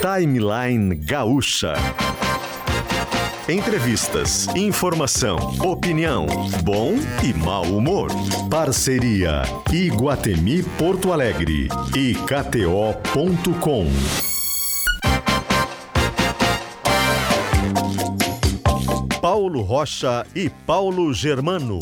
Timeline Gaúcha. Entrevistas, informação, opinião, bom e mau humor. Parceria Iguatemi Porto Alegre e KTO.com. Paulo Rocha e Paulo Germano.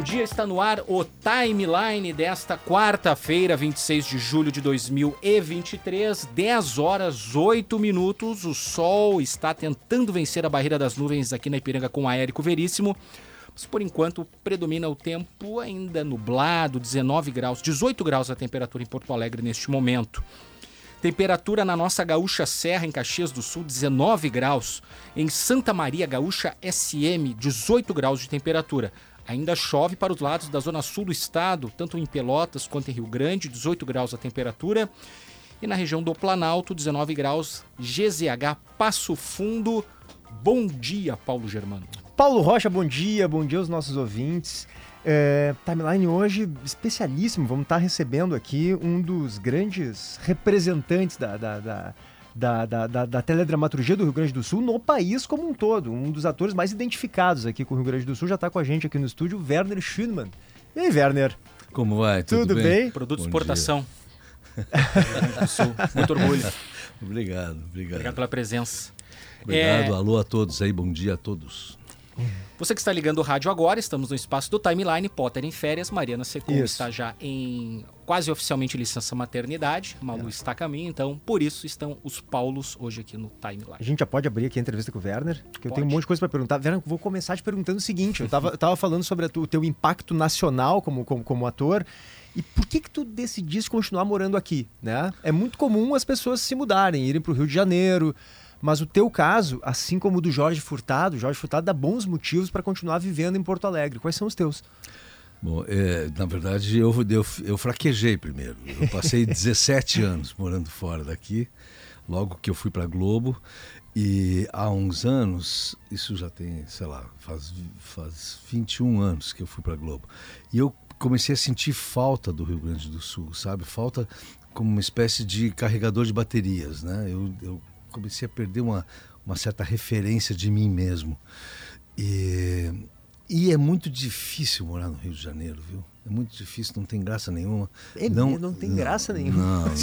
Bom dia. Está no ar o timeline desta quarta-feira, 26 de julho de 2023, 10 horas 8 minutos. O sol está tentando vencer a barreira das nuvens aqui na Ipiranga com aéreo veríssimo. Mas por enquanto predomina o tempo ainda nublado, 19 graus, 18 graus a temperatura em Porto Alegre neste momento. Temperatura na nossa Gaúcha Serra, em Caxias do Sul, 19 graus. Em Santa Maria Gaúcha SM, 18 graus de temperatura. Ainda chove para os lados da zona sul do estado, tanto em Pelotas quanto em Rio Grande, 18 graus a temperatura. E na região do Planalto, 19 graus, GZH Passo Fundo. Bom dia, Paulo Germano. Paulo Rocha, bom dia, bom dia aos nossos ouvintes. É, timeline hoje especialíssimo, vamos estar recebendo aqui um dos grandes representantes da, da, da da, da, da, da, teledramaturgia do Rio Grande do Sul no país como um todo. Um dos atores mais identificados aqui com o Rio Grande do Sul já está com a gente aqui no estúdio, Werner Schünemann. E aí, Werner? Como vai? Tudo, Tudo bem? bem? Produto de exportação. Muito orgulho. Obrigado, obrigado. Obrigado pela presença. Obrigado, é... alô a todos aí, bom dia a todos. Você que está ligando o rádio agora, estamos no espaço do Timeline, Potter em férias, Mariana Secom está já em quase oficialmente licença maternidade, Malu é. está a caminho, então por isso estão os Paulos hoje aqui no Timeline. A gente já pode abrir aqui a entrevista com o Werner, porque eu tenho um monte de coisa para perguntar. Werner, vou começar te perguntando o seguinte, eu estava falando sobre o teu impacto nacional como, como, como ator, e por que que tu decidiste continuar morando aqui, né? É muito comum as pessoas se mudarem, irem para o Rio de Janeiro, mas o teu caso, assim como o do Jorge Furtado, Jorge Furtado dá bons motivos para continuar vivendo em Porto Alegre. Quais são os teus? Bom, é, na verdade eu, eu, eu fraquejei primeiro. Eu passei 17 anos morando fora daqui, logo que eu fui para Globo. E há uns anos, isso já tem, sei lá, faz, faz 21 anos que eu fui para Globo. E eu comecei a sentir falta do Rio Grande do Sul, sabe? Falta como uma espécie de carregador de baterias, né? Eu, eu comecei a perder uma, uma certa referência de mim mesmo. E, e é muito difícil morar no Rio de Janeiro, viu? É muito difícil, não tem graça nenhuma. É não, não tem não, graça nenhuma. Não, não.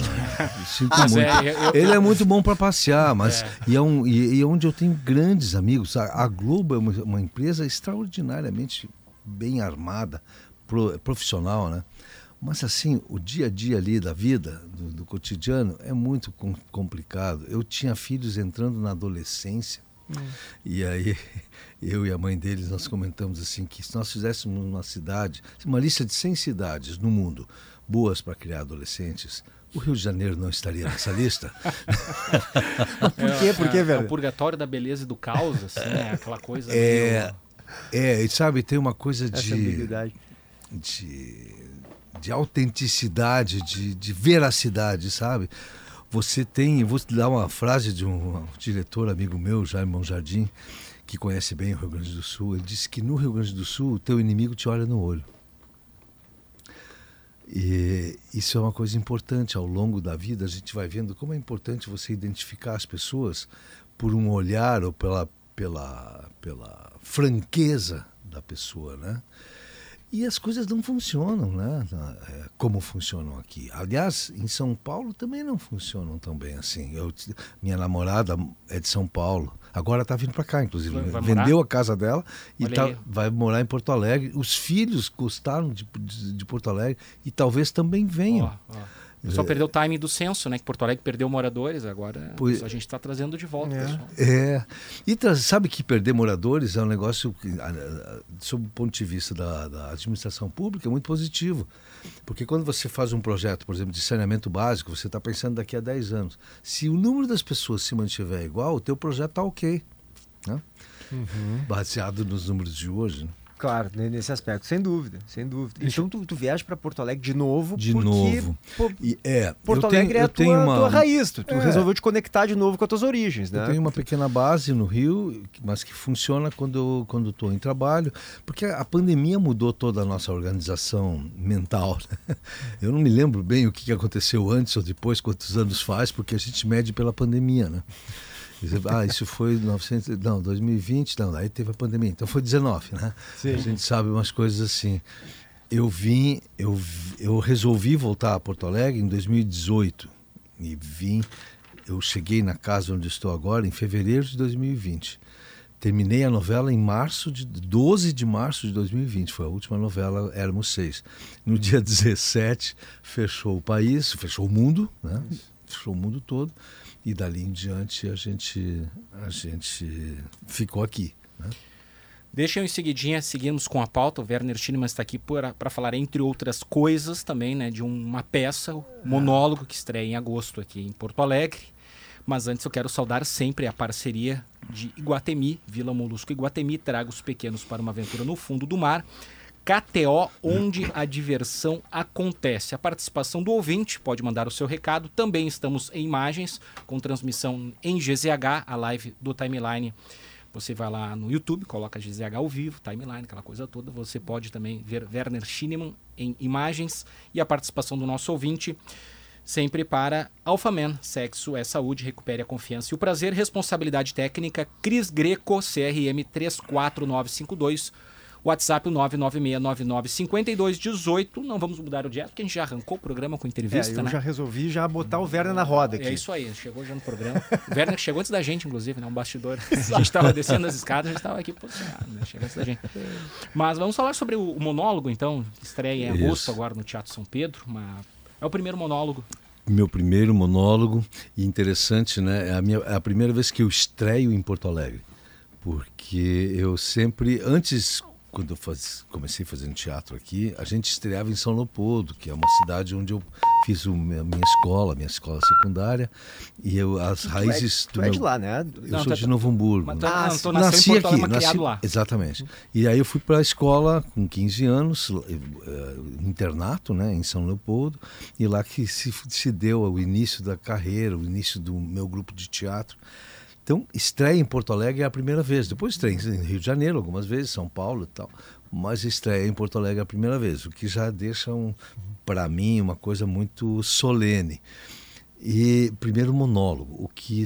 Sinto ah, muito. É, eu, eu, Ele é muito bom para passear, mas é. E, é um, e, e, é onde eu tenho grandes amigos. A, a Globo é uma, uma, empresa extraordinariamente bem armada, pro, profissional, né? Mas assim, o dia a dia ali da vida, do, do cotidiano, é muito com, complicado. Eu tinha filhos entrando na adolescência. Hum. E aí, eu e a mãe deles, nós comentamos assim que se nós fizéssemos uma cidade, uma lista de 100 cidades no mundo boas para criar adolescentes, o Rio de Janeiro não estaria nessa lista? Por quê? Por quê, velho? É, o purgatório da beleza e do caos, assim, né? Aquela coisa. É, meio... é, sabe, tem uma coisa Essa de. Ambiguidade. De de autenticidade, de, de veracidade, sabe? Você tem, vou te dar uma frase de um, um diretor amigo meu, Jaime Monjardim, que conhece bem o Rio Grande do Sul. Ele disse que no Rio Grande do Sul o teu inimigo te olha no olho. E isso é uma coisa importante ao longo da vida. A gente vai vendo como é importante você identificar as pessoas por um olhar ou pela, pela, pela franqueza da pessoa, né? E as coisas não funcionam, né? É, como funcionam aqui. Aliás, em São Paulo também não funcionam tão bem assim. Eu, minha namorada é de São Paulo. Agora está vindo para cá, inclusive. Vai Vendeu morar? a casa dela e tá, vai morar em Porto Alegre. Os filhos gostaram de, de, de, Porto Alegre e talvez também venham. Oh, oh. Só perdeu o timing do censo, né? Que Porto Alegre perdeu moradores, agora pois, a gente está trazendo de volta, é. pessoal. É. E sabe que perder moradores é um negócio que, sob o ponto de vista da, da, administração pública, é muito positivo. Porque quando você faz um projeto, por exemplo, de saneamento básico, você está pensando daqui a 10 anos. Se o número das pessoas se mantiver igual, o teu projeto está ok. Né? Uhum. Baseado nos números de hoje. Né? Claro, nesse aspecto, sem dúvida, sem dúvida. Então tu, tu viaja para Porto Alegre de novo, de porque, novo. Pô, e é, Porto Alegre tenho, é a tua, uma... tua, raiz, tu, tu é. resolveu te conectar de novo com as tuas origens, né? Eu tenho uma pequena base no Rio, mas que funciona quando quando estou em trabalho, porque a pandemia mudou toda a nossa organização mental. Né? Eu não me lembro bem o que aconteceu antes ou depois, quantos anos faz, porque a gente mede pela pandemia, né? Ah, isso foi 900, não, 2020, não, aí teve a pandemia, então foi 19, né? Sim. A gente sabe umas coisas assim. Eu vim, eu, eu resolvi voltar a Porto Alegre em 2018 e vim, eu cheguei na casa onde estou agora em fevereiro de 2020. Terminei a novela em março de 12 de março de 2020, foi a última novela, éramos seis. No dia 17 fechou o país, fechou o mundo, né? Fechou o mundo todo e dali em diante a gente, a gente ficou aqui. Né? Deixa eu em seguidinha, seguimos com a pauta. O Werner Schienemann está aqui para falar, entre outras coisas, também, né, de uma peça, o monólogo que estreia em agosto aqui em Porto Alegre. Mas antes eu quero saudar sempre a parceria de Iguatemi, Vila Molusco Iguatemi, traga os pequenos para uma aventura no fundo do mar. KTO, onde a diversão acontece. A participação do ouvinte pode mandar o seu recado. Também estamos em imagens, com transmissão em GZH, a live do timeline. Você vai lá no YouTube, coloca GZH ao vivo, timeline, aquela coisa toda. Você pode também ver Werner Schinemann em imagens e a participação do nosso ouvinte sempre para Alphaman, sexo é saúde, recupere a confiança e o prazer, responsabilidade técnica, Cris Greco, CRM 34952 WhatsApp o 996995218. Não vamos mudar o direto, porque a gente já arrancou o programa com entrevista, é, eu né? já resolvi já botar o Werner na roda aqui. É isso aí, chegou já no programa. o Werner chegou antes da gente, inclusive, né? Um bastidor. a gente estava descendo as escadas, a gente estava aqui posicionado, né? Chegou antes da gente. Mas vamos falar sobre o, monólogo, então, estreia em agosto isso. agora no Teatro São Pedro. Uma... É o primeiro monólogo meu primeiro monólogo e interessante, né? É a, minha, é a primeira vez que eu estreio em Porto Alegre, porque eu sempre antes quando eu faz, comecei fazendo teatro aqui, a gente estreava em São Leopoldo, que é uma cidade onde eu fiz a minha escola, minha escola secundária, e eu, as tu raízes é, tu é de lá, né? Eu não, sou de Novo Hamburgo. Mas, ah, ah, nasci aqui, Alegre, nasci, lá. Exatamente. E aí eu fui para a escola com 15 anos, uh, internato, né, em São Leopoldo, e lá que se, se deu o início da carreira, o início do meu grupo de teatro. Então, estreia em Porto Alegre é a primeira vez. Depois estreia em Rio de Janeiro algumas vezes, São Paulo e tal. Mas estreia em Porto Alegre a primeira vez, o que já deixa, um, para mim, uma coisa muito solene. E primeiro monólogo, o que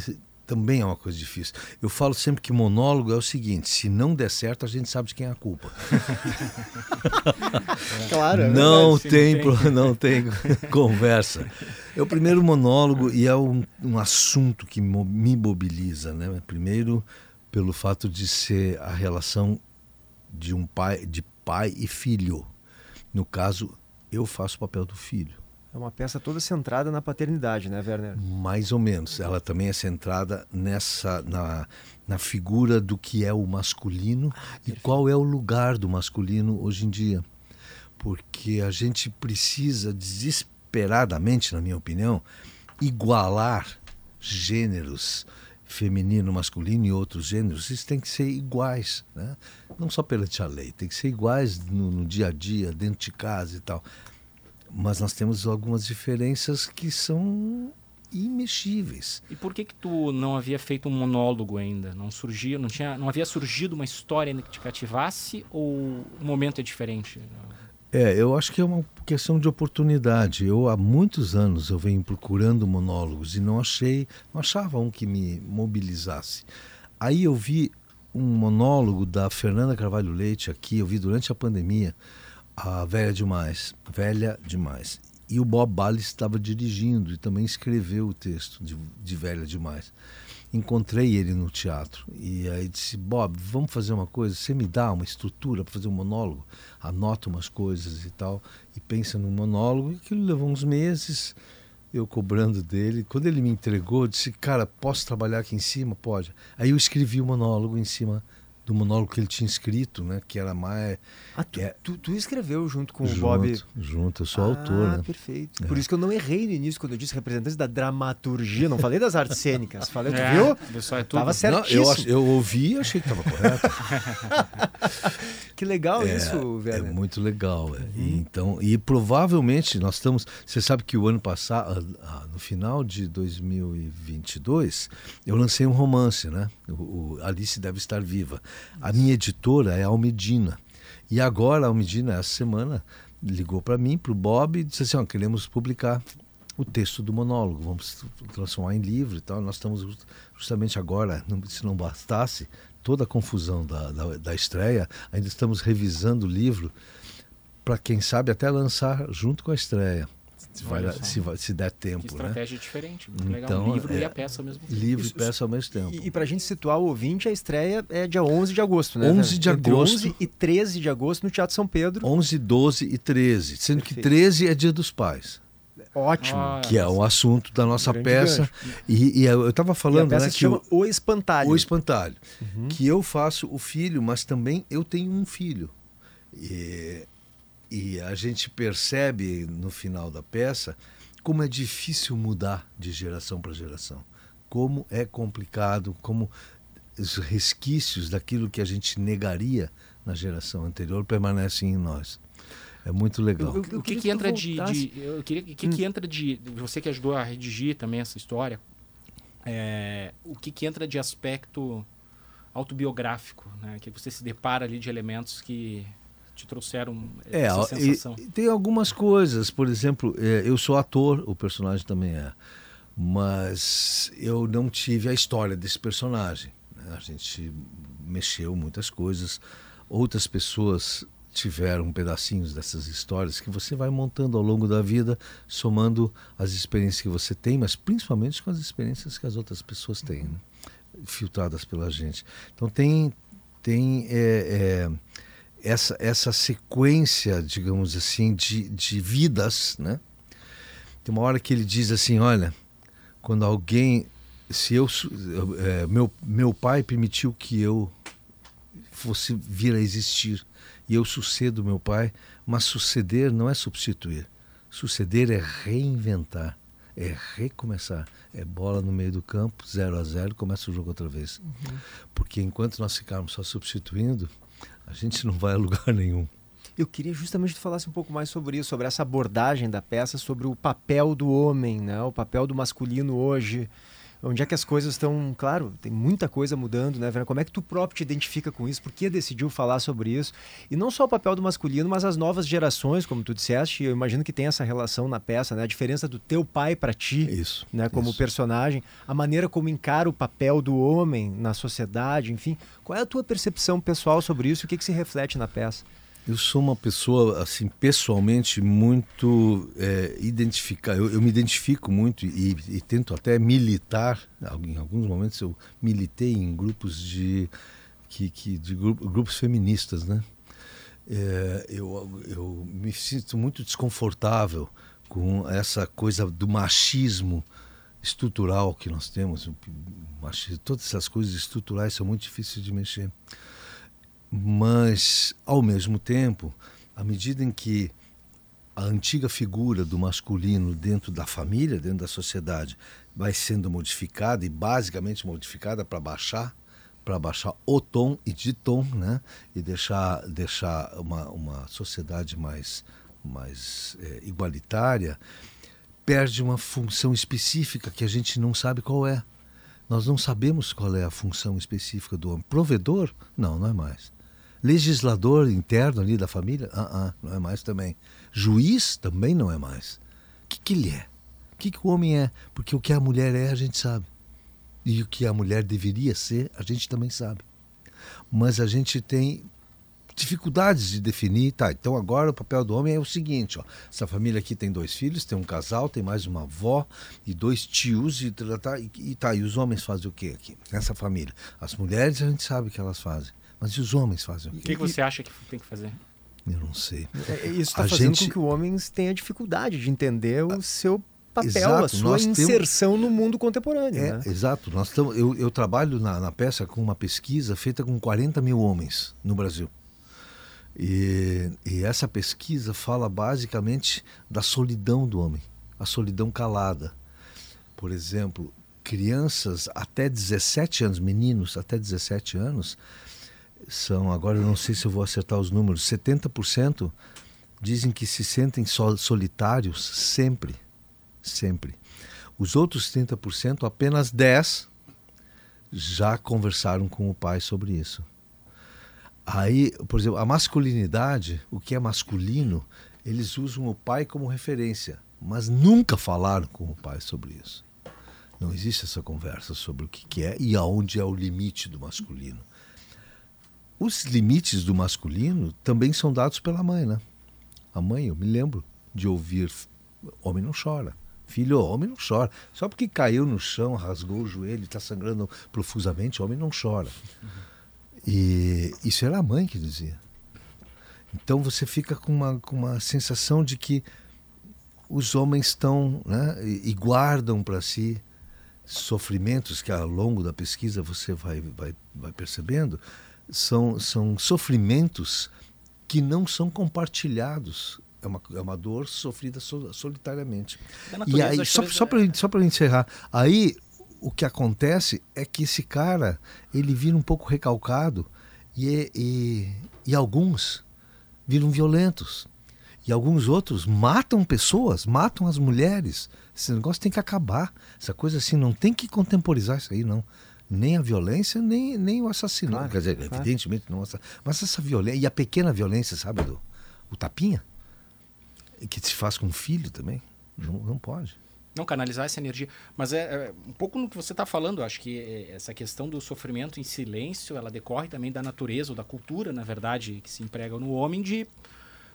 também é uma coisa difícil. Eu falo sempre que monólogo é o seguinte: se não der certo, a gente sabe de quem é a culpa. claro. É não, tem, não, tem. não tem conversa. É o primeiro monólogo e é um, um assunto que me mobiliza, né? Primeiro, pelo fato de ser a relação de um pai, de pai e filho. No caso, eu faço o papel do filho. É uma peça toda centrada na paternidade, né, Werner? Mais ou menos. Ela também é centrada nessa na, na figura do que é o masculino ah, e qual é o lugar do masculino hoje em dia. Porque a gente precisa desesperadamente, na minha opinião, igualar gêneros feminino, masculino e outros gêneros, eles têm que ser iguais, né? não só perante a lei, tem que ser iguais no, no dia a dia, dentro de casa e tal mas nós temos algumas diferenças que são imexíveis. E por que que tu não havia feito um monólogo ainda? Não surgia, não tinha, não havia surgido uma história que te cativasse ou o momento é diferente? É, eu acho que é uma questão de oportunidade. Eu há muitos anos eu venho procurando monólogos e não achei, não achava um que me mobilizasse. Aí eu vi um monólogo da Fernanda Carvalho Leite aqui, eu vi durante a pandemia a Velha Demais, Velha Demais. E o Bob Bali estava dirigindo e também escreveu o texto de, de Velha Demais. Encontrei ele no teatro e aí disse: Bob, vamos fazer uma coisa. Você me dá uma estrutura para fazer um monólogo? Anota umas coisas e tal. E pensa no monólogo. E aquilo levou uns meses. eu cobrando dele. Quando ele me entregou, disse, cara, posso trabalhar aqui em cima? Pode. Aí eu escrevi o monólogo em cima do monólogo que ele tinha escrito, né? Que era mais. Ah, tu, é, tu, tu, escreveu junto com junto, o Bob? Junto, eu sou ah, autor. Né? perfeito. É. Por isso que eu não errei no início quando eu disse representantes da dramaturgia, não falei das artes cênicas. Falei, é, viu? Pessoal, é tudo. Tava certíssimo. Não, eu, eu ouvi e achei que estava correto. que legal é, isso, velho. É muito legal. Uhum. E, então, e provavelmente nós estamos. Você sabe que o ano passado, ah, no final de 2022, eu lancei um romance, né? O, o Alice deve estar viva. A minha editora é a Almedina. E agora a Almedina, essa semana, ligou para mim, para o Bob, e disse assim: queremos publicar o texto do monólogo, vamos transformar em livro e tal. Nós estamos justamente agora, se não bastasse toda a confusão da, da, da estreia, ainda estamos revisando o livro para, quem sabe, até lançar junto com a estreia. Se, vai, se, se, der tempo. Que né? estratégia né? diferente. Então, livro é, e a peça ao mesmo tempo. Livro Isso, e peça ao mesmo tempo. E, e para a gente situar o ouvinte, a estreia é dia 11 de agosto, né? 11 de Entre agosto. 11 e 13 de agosto no Teatro São Pedro. 11, 12 e 13. Sendo Perfeito. que 13 é dia dos pais. Ótimo. Ah, que é o assunto da nossa peça. E, e, eu estava falando. E a peça né, se que chama O Espantalho. O Espantalho. Uhum. Que eu faço o filho, mas também eu tenho um filho. E, e a gente percebe no final da peça como é difícil mudar de geração para geração. Como é complicado, como os resquícios daquilo que a gente negaria na geração anterior permanecem em nós. É muito legal. O, o que, que entra de, de, Eu queria. O que, que hum. entra de. Você que ajudou a redigir também essa história. É, o que, que entra de aspecto autobiográfico, né? Que você se depara ali de elementos que te trouxeram é, essa sensação. E, tem algumas coisas, por exemplo, é, eu sou ator, o personagem também é, mas eu não tive a história desse personagem. Né? A gente mexeu muitas coisas, outras pessoas tiveram pedacinhos dessas histórias que você vai montando ao longo da vida, somando as experiências que você tem, mas principalmente com as experiências que as outras pessoas têm, né? filtradas pela gente. Então tem tem é, é, essa essa sequência, digamos assim, de, de vidas, né? Tem uma hora que ele diz assim, olha, quando alguém, se eu, é, meu meu pai permitiu que eu fosse vir a existir e eu sucedo meu pai, mas suceder não é substituir. Suceder é reinventar, é recomeçar. É bola no meio do campo, 0 a 0 começa o jogo outra vez. Uhum. Porque enquanto nós ficarmos só substituindo, a gente não vai a lugar nenhum. Eu queria justamente que tu falasse um pouco mais sobre isso, sobre essa abordagem da peça, sobre o papel do homem, né? o papel do masculino hoje onde é que as coisas estão, claro, tem muita coisa mudando, né, Vera? Como é que tu próprio te identifica com isso? Por que decidiu falar sobre isso? E não só o papel do masculino, mas as novas gerações, como tu disseste, eu imagino que tem essa relação na peça, né? A diferença do teu pai para ti, isso, né, como isso. personagem, a maneira como encara o papel do homem na sociedade, enfim. Qual é a tua percepção pessoal sobre isso o que, que se reflete na peça? Eu sou uma pessoa, assim, pessoalmente muito é, identificada. Eu, eu, me identifico muito e, e, tento até militar. Em alguns momentos eu militei em grupos de, que, que, de grupo, grupos feministas, né? É, eu, eu me sinto muito desconfortável com essa coisa do machismo estrutural que nós temos. Machismo, todas essas coisas estruturais são muito difíceis de mexer. Mas, ao mesmo tempo, à medida em que a antiga figura do masculino dentro da família, dentro da sociedade, vai sendo modificada e basicamente modificada para baixar, para baixar o tom e de tom, né? E deixar deixar uma, uma sociedade mais mais é, igualitária, perde uma função específica que a gente não sabe qual é. Nós não sabemos qual é a função específica do homem. Provedor? Não, não é mais. Legislador interno ali da família? Ah, ah, não é mais também. Juiz? Também não é mais. O que, que ele é? O que, que o homem é? Porque o que a mulher é, a gente sabe. E o que a mulher deveria ser, a gente também sabe. Mas a gente tem dificuldades de definir, tá, então agora o papel do homem é o seguinte, ó, essa família aqui tem dois filhos, tem um casal, tem mais uma avó e dois tios e tá, e, tá, e os homens fazem o quê aqui nessa família? As mulheres a gente sabe o que elas fazem, mas e os homens fazem o quê? O que, que você acha que tem que fazer? Eu não sei. É, isso está fazendo gente... com que o homem tenha dificuldade de entender o seu papel, Exato, a sua nós temos- inserção no mundo contemporâneo. É, né? exato. Nós tamo, eu, eu trabalho na, na peça com uma pesquisa feita com 40 mil homens no Brasil. E, e essa pesquisa fala basicamente da solidão do homem, a solidão calada. Por exemplo, crianças até 17 anos, meninos até 17 anos, são, agora eu não sei se eu vou acertar os números, 70% dizem que se sentem sol- solitários sempre. Sempre. Os outros 30%, apenas 10 já conversaram com o pai sobre isso. Aí, por exemplo, a masculinidade, o que é masculino, eles usam o pai como referência, mas nunca falaram com o pai sobre isso. Não existe essa conversa sobre o que é e aonde é o limite do masculino. Os limites do masculino também são dados pela mãe, né? A mãe, eu me lembro de ouvir: homem não chora. Filho, homem não chora. Só porque caiu no chão, rasgou o joelho, está sangrando profusamente, homem não chora. E isso era a mãe que dizia. Então você fica com uma, com uma sensação de que os homens estão né, e, guardam para si sofrimentos que ao longo da pesquisa você vai, vai, vai percebendo são, são sofrimentos que não são compartilhados. É uma, é uma dor sofrida so- solitariamente. E aí, só, só é- para só pra encerrar, aí o que acontece é que esse cara ele vira um pouco recalcado e, e, e alguns viram violentos. E alguns outros matam pessoas, matam as mulheres. Esse negócio tem que acabar. Essa coisa assim, não tem que contemporizar isso aí, não. Nem a violência, nem, nem o assassinato. Claro, Quer dizer, claro. evidentemente não. Mas essa violência, e a pequena violência, sabe, do, o tapinha, que se faz com o filho também, não, não pode. Não canalizar essa energia. Mas é, é um pouco no que você está falando. Acho que é, essa questão do sofrimento em silêncio, ela decorre também da natureza ou da cultura, na verdade, que se emprega no homem de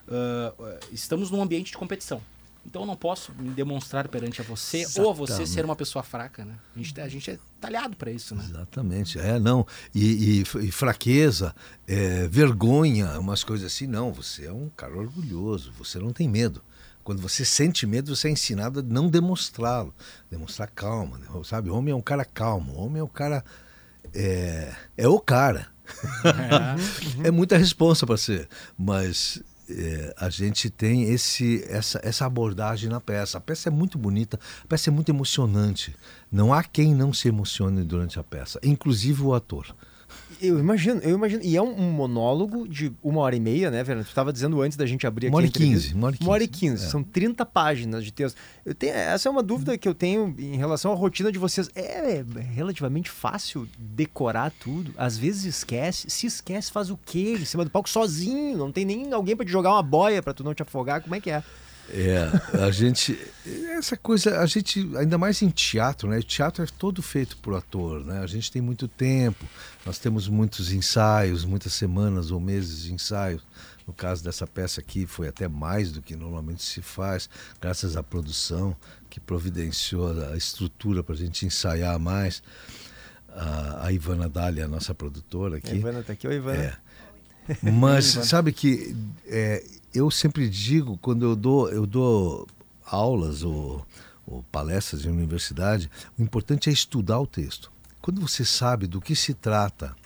ah, estamos num ambiente de competição. Então eu não posso me demonstrar perante a você ou a você Exatamente. ser uma pessoa fraca, né? A gente, a gente é talhado para isso, né? Exatamente, é, não. E, e- e fraqueza, é, vergonha, umas coisas assim, não. Você é um cara orgulhoso, você não tem medo. Quando você sente medo, você é ensinado a não demonstrá-lo. Demonstrar calma, né? sabe? Homem é um cara calmo, homem é um cara. É, é o cara. É. É muita responsa para ser, mas é, a gente tem esse, essa, essa abordagem na peça. A peça é muito bonita, a peça é muito emocionante. Não há quem não se emocione durante a peça, inclusive o ator. Eu imagino, eu imagino. E é um, um monólogo de uma hora e meia, né, Fernando? Tu estava dizendo antes da gente abrir Uma aqui. hora a e quinze, entrevista. uma hora e Uma hora e quinze, quinze. é. São 30 páginas de texto. Eu tenho, essa é uma dúvida que eu tenho em relação à rotina de vocês. É relativamente fácil decorar tudo? Às vezes esquece. Se esquece, faz o quê? Em cima do palco sozinho. Não tem nem alguém para te jogar uma boia para tu não te afogar. Como é que é? É, a gente. Essa coisa, a gente, ainda mais em teatro, né? O teatro é todo feito por ator, né? A gente tem muito tempo, nós temos muitos ensaios, muitas semanas ou meses de ensaios. No caso dessa peça aqui, foi até mais do que normalmente se faz, graças à produção que providenciou a estrutura para a gente ensaiar mais. A, a Ivana Dália, a nossa produtora A aqui. Ivana tá aqui. Oi, Ivana. É. Mas sabe que é, eu sempre digo quando eu dou eu dou aulas ou, ou palestras em universidade, o importante é estudar o texto. Quando você sabe do que se trata,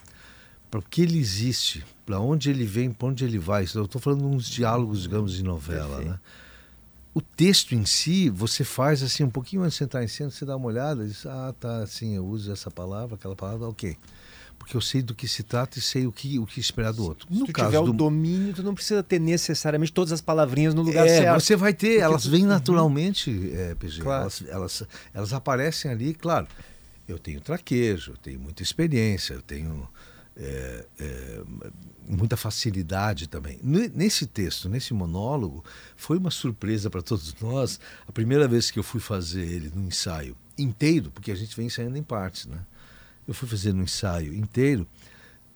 para que ele existe, para onde ele vem, para onde ele vai. Eu estou falando uns diálogos, digamos, de novela, Perfeito. né? O texto em si, você faz assim, um pouquinho antes de entrar em cena, você dá uma olhada e diz, ah, tá, assim, eu uso essa palavra, aquela palavra, ok. Porque eu sei do que se trata e sei o que, o que esperar do outro. Se tu tiver o domínio, tu não precisa ter necessariamente todas as palavrinhas no lugar é, certo. você vai ter, Porque elas tu- vêm naturalmente, é, PG. Claro. Elas, elas, elas aparecem ali, claro. Eu tenho traquejo, eu tenho muita experiência, eu tenho é, é, muita facilidade também. Nesse texto, nesse monólogo, foi uma surpresa para todos nós. A primeira vez que eu fui fazer ele no ensaio inteiro, porque a gente vem ensaiando em partes, né? Eu fui fazer no ensaio inteiro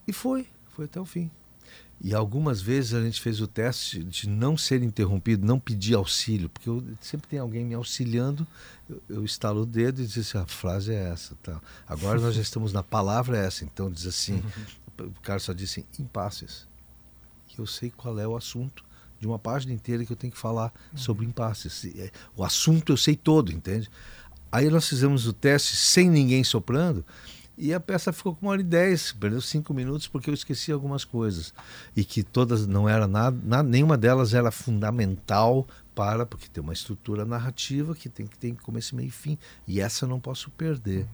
e foi, foi até o fim. E algumas vezes a gente fez o teste de não ser interrompido, não pedir auxílio, porque eu, sempre tem alguém me auxiliando, eu, eu estalo o dedo e diz assim, a frase é essa. Tá. Agora nós já estamos na palavra essa, então diz assim, o cara só diz assim, impasses. E eu sei qual é o assunto de uma página inteira que eu tenho que falar sobre impasses. É, o assunto eu sei todo, entende? Aí nós fizemos o teste sem ninguém soprando e a peça ficou com uma hora e dez, perdeu cinco minutos porque eu esqueci algumas coisas. E que todas não era nada, nada nenhuma delas era fundamental para, porque tem uma estrutura narrativa que tem que ter começo, meio e fim. E essa eu não posso perder. Uhum.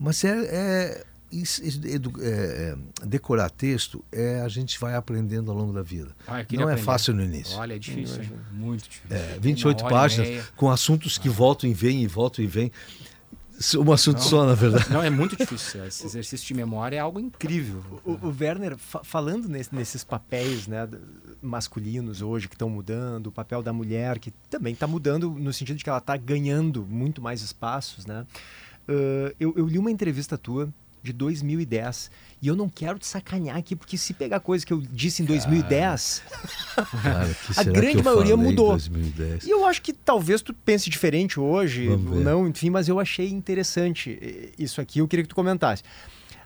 Mas é, é, é, é, decorar texto é a gente vai aprendendo ao longo da vida. Ah, não é aprender. é fácil no início. Olha, é difícil, muito difícil. É, 28 páginas com assuntos que ah. voltam e vêm e voltam e vêm. Um assunto não, só, na verdade. Não, é muito difícil. Esse exercício de memória é algo incrível. O, o Werner, fa falando nesse, nesses papéis né, masculinos hoje que estão mudando, o papel da mulher que também está mudando no sentido de que ela está ganhando muito mais espaços, né? Uh, eu, eu li uma entrevista tua de 2010. E eu não quero te sacanear aqui, porque se pegar coisa que eu disse em 2010, cara, a grande maioria mudou. E eu acho que talvez tu pense diferente hoje, ou não, enfim, mas eu achei interessante eh, isso aqui, eu queria que tu comentasse.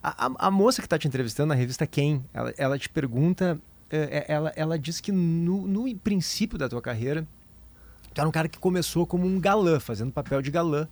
A, a, a moça que está te entrevistando na revista Quem, ela, ela te pergunta, eh, eh, ela, ela diz que no, no princípio da tua carreira, tu era um cara que começou como um galã, fazendo papel de galã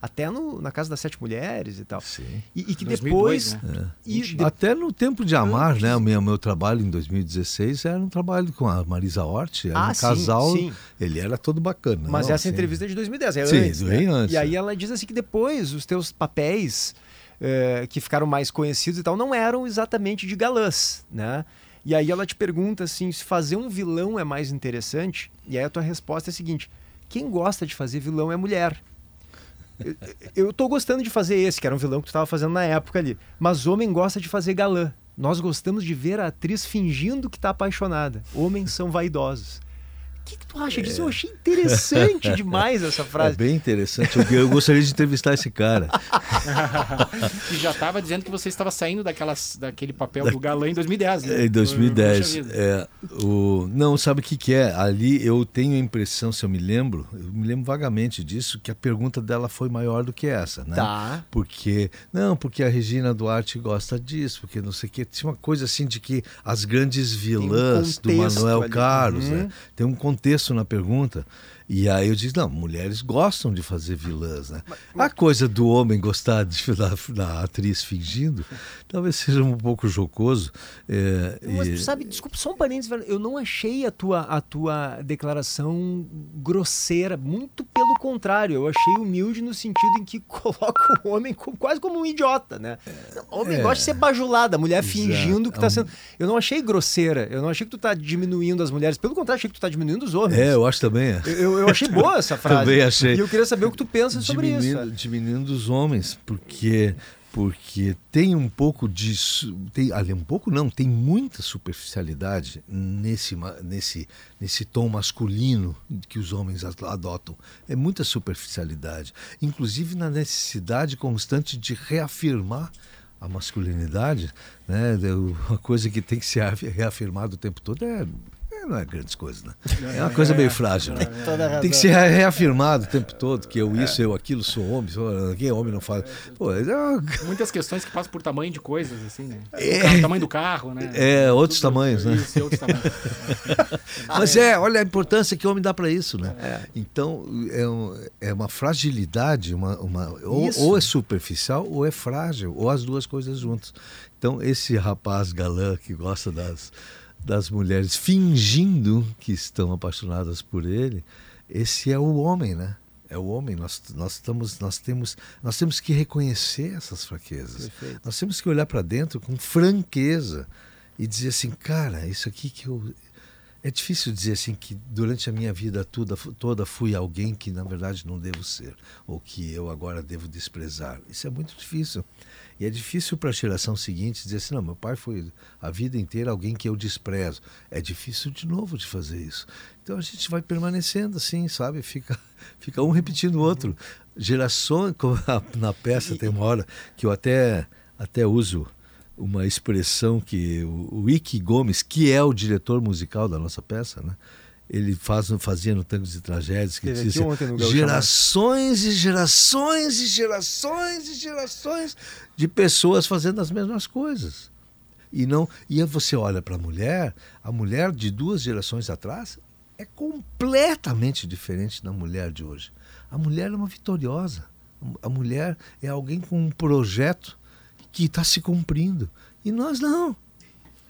até no, na Casa das Sete Mulheres e tal. Sim. E, e que 2002, depois. Né? É. E de... Até no Tempo de Amar, né? O meu, meu trabalho em 2016 era um trabalho com a Marisa Hort, era ah, um sim, casal. Sim. Ele era todo bacana. Mas não, essa assim... entrevista é de 2010, é sim, antes. Né? antes. E aí é. ela diz assim que depois os teus papéis eh, que ficaram mais conhecidos e tal não eram exatamente de galãs, né? E aí ela te pergunta assim, se fazer um vilão é mais interessante, e aí a tua resposta é a seguinte: quem gosta de fazer vilão é mulher eu tô gostando de fazer esse, que era um vilão que tu estava fazendo na época ali. Mas homem gosta de fazer galã. Nós gostamos de ver a atriz fingindo que está apaixonada. Homens são vaidosos que, que tu acha disso? É. Eu achei interessante demais essa frase. É bem interessante. Eu, eu gostaria de entrevistar esse cara. que já estava dizendo que você estava saindo daquelas, daquele papel da... do galã em 2010. Né? Em 2010. É, o... Não, sabe o que, que é? Ali eu tenho a impressão, se eu me lembro, eu me lembro vagamente disso, que a pergunta dela foi maior do que essa, né? Tá. Porque, não, porque a Regina Duarte gosta disso, porque não sei o que. Tinha uma coisa assim de que as grandes vilãs um do Manuel ali. Carlos, uhum. né? Tem um contexto na pergunta. E aí eu disse, não, mulheres gostam de fazer vilãs, né? A coisa do homem gostar de, da, da atriz fingindo, talvez seja um pouco jocoso. É, Mas e... sabe, desculpa, só um parênteses, eu não achei a tua, a tua declaração grosseira, muito pelo contrário, eu achei humilde no sentido em que coloca o homem como, quase como um idiota, né? O homem é, gosta de ser bajulado, a mulher exato, fingindo que está é sendo... Eu não achei grosseira, eu não achei que tu está diminuindo as mulheres, pelo contrário, achei que tu está diminuindo os homens. É, eu acho também. É. Eu, eu achei boa essa frase. Também achei. E eu queria saber o que tu pensa sobre diminuindo, isso. Diminuindo os homens, porque porque tem um pouco disso, tem, ali um pouco não, tem muita superficialidade nesse, nesse, nesse tom masculino que os homens adotam. É muita superficialidade, inclusive na necessidade constante de reafirmar a masculinidade, né? Uma coisa que tem que ser reafirmada o tempo todo é não é grandes coisas, né? É uma coisa meio frágil, né? Tem que ser reafirmado o tempo todo que eu isso, eu aquilo, sou homem, sou, quem é homem não faz. Pô, é... Muitas questões que passam por tamanho de coisas, assim, né? É... O tamanho do carro, né? É, outros Tudo, tamanhos, né? Isso, outros tamanhos. Mas é, olha a importância que o homem dá para isso, né? É. Então, é, um, é uma fragilidade, uma, uma, ou, ou é superficial ou é frágil, ou as duas coisas juntas. Então, esse rapaz galã que gosta das das mulheres fingindo que estão apaixonadas por ele, esse é o homem, né? É o homem. Nós, nós, estamos, nós, temos, nós temos que reconhecer essas fraquezas. Perfeito. Nós temos que olhar para dentro com franqueza e dizer assim, cara, isso aqui que eu. É difícil dizer assim que durante a minha vida toda, toda fui alguém que na verdade não devo ser, ou que eu agora devo desprezar. Isso é muito difícil. E é difícil para a geração seguinte dizer assim: não, meu pai foi a vida inteira alguém que eu desprezo. É difícil de novo de fazer isso. Então a gente vai permanecendo assim, sabe? Fica, fica um repetindo o outro. Gerações, como na peça tem uma hora que eu até, até uso uma expressão que o, o Ike Gomes, que é o diretor musical da nossa peça, né? ele faz, fazia no Tangos e Tragédias, que dizia assim, gerações e gerações e gerações e gerações de pessoas fazendo as mesmas coisas. E não e você olha para a mulher, a mulher de duas gerações atrás é completamente diferente da mulher de hoje. A mulher é uma vitoriosa. A mulher é alguém com um projeto que está se cumprindo. E nós não.